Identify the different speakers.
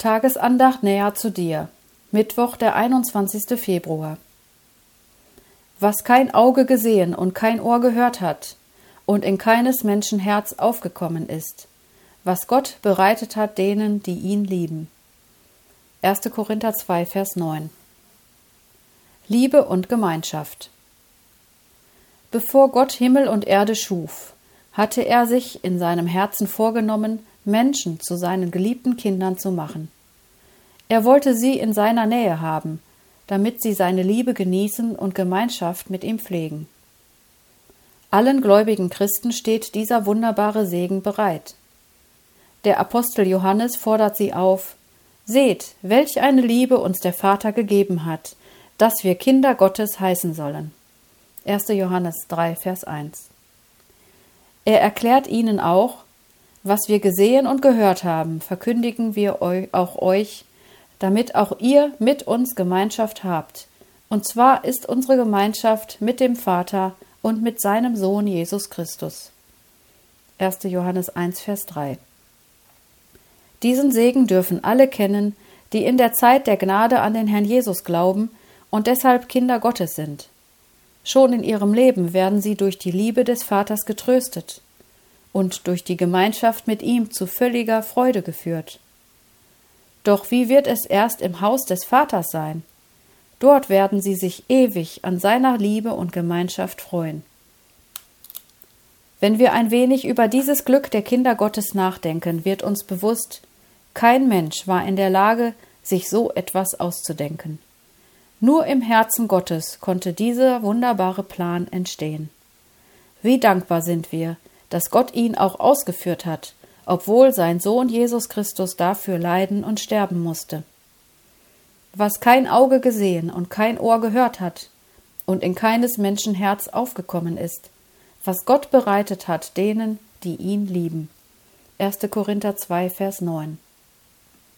Speaker 1: Tagesandacht näher zu dir. Mittwoch, der 21. Februar. Was kein Auge gesehen und kein Ohr gehört hat und in keines Menschen Herz aufgekommen ist, was Gott bereitet hat denen, die ihn lieben. 1. Korinther 2, Vers 9. Liebe und Gemeinschaft. Bevor Gott Himmel und Erde schuf, hatte er sich in seinem Herzen vorgenommen, Menschen zu seinen geliebten Kindern zu machen. Er wollte sie in seiner Nähe haben, damit sie seine Liebe genießen und Gemeinschaft mit ihm pflegen. Allen gläubigen Christen steht dieser wunderbare Segen bereit. Der Apostel Johannes fordert sie auf Seht, welch eine Liebe uns der Vater gegeben hat, dass wir Kinder Gottes heißen sollen. 1. Johannes 3, Vers 1. Er erklärt ihnen auch, was wir gesehen und gehört haben, verkündigen wir auch euch, damit auch ihr mit uns Gemeinschaft habt. Und zwar ist unsere Gemeinschaft mit dem Vater und mit seinem Sohn Jesus Christus. 1. Johannes 1, Vers 3. Diesen Segen dürfen alle kennen, die in der Zeit der Gnade an den Herrn Jesus glauben und deshalb Kinder Gottes sind. Schon in ihrem Leben werden sie durch die Liebe des Vaters getröstet und durch die Gemeinschaft mit ihm zu völliger Freude geführt. Doch wie wird es erst im Haus des Vaters sein? Dort werden sie sich ewig an seiner Liebe und Gemeinschaft freuen. Wenn wir ein wenig über dieses Glück der Kinder Gottes nachdenken, wird uns bewusst, kein Mensch war in der Lage, sich so etwas auszudenken. Nur im Herzen Gottes konnte dieser wunderbare Plan entstehen. Wie dankbar sind wir, dass Gott ihn auch ausgeführt hat, obwohl sein Sohn Jesus Christus dafür leiden und sterben musste. Was kein Auge gesehen und kein Ohr gehört hat und in keines Menschen Herz aufgekommen ist, was Gott bereitet hat denen, die ihn lieben. 1. Korinther 2, Vers 9.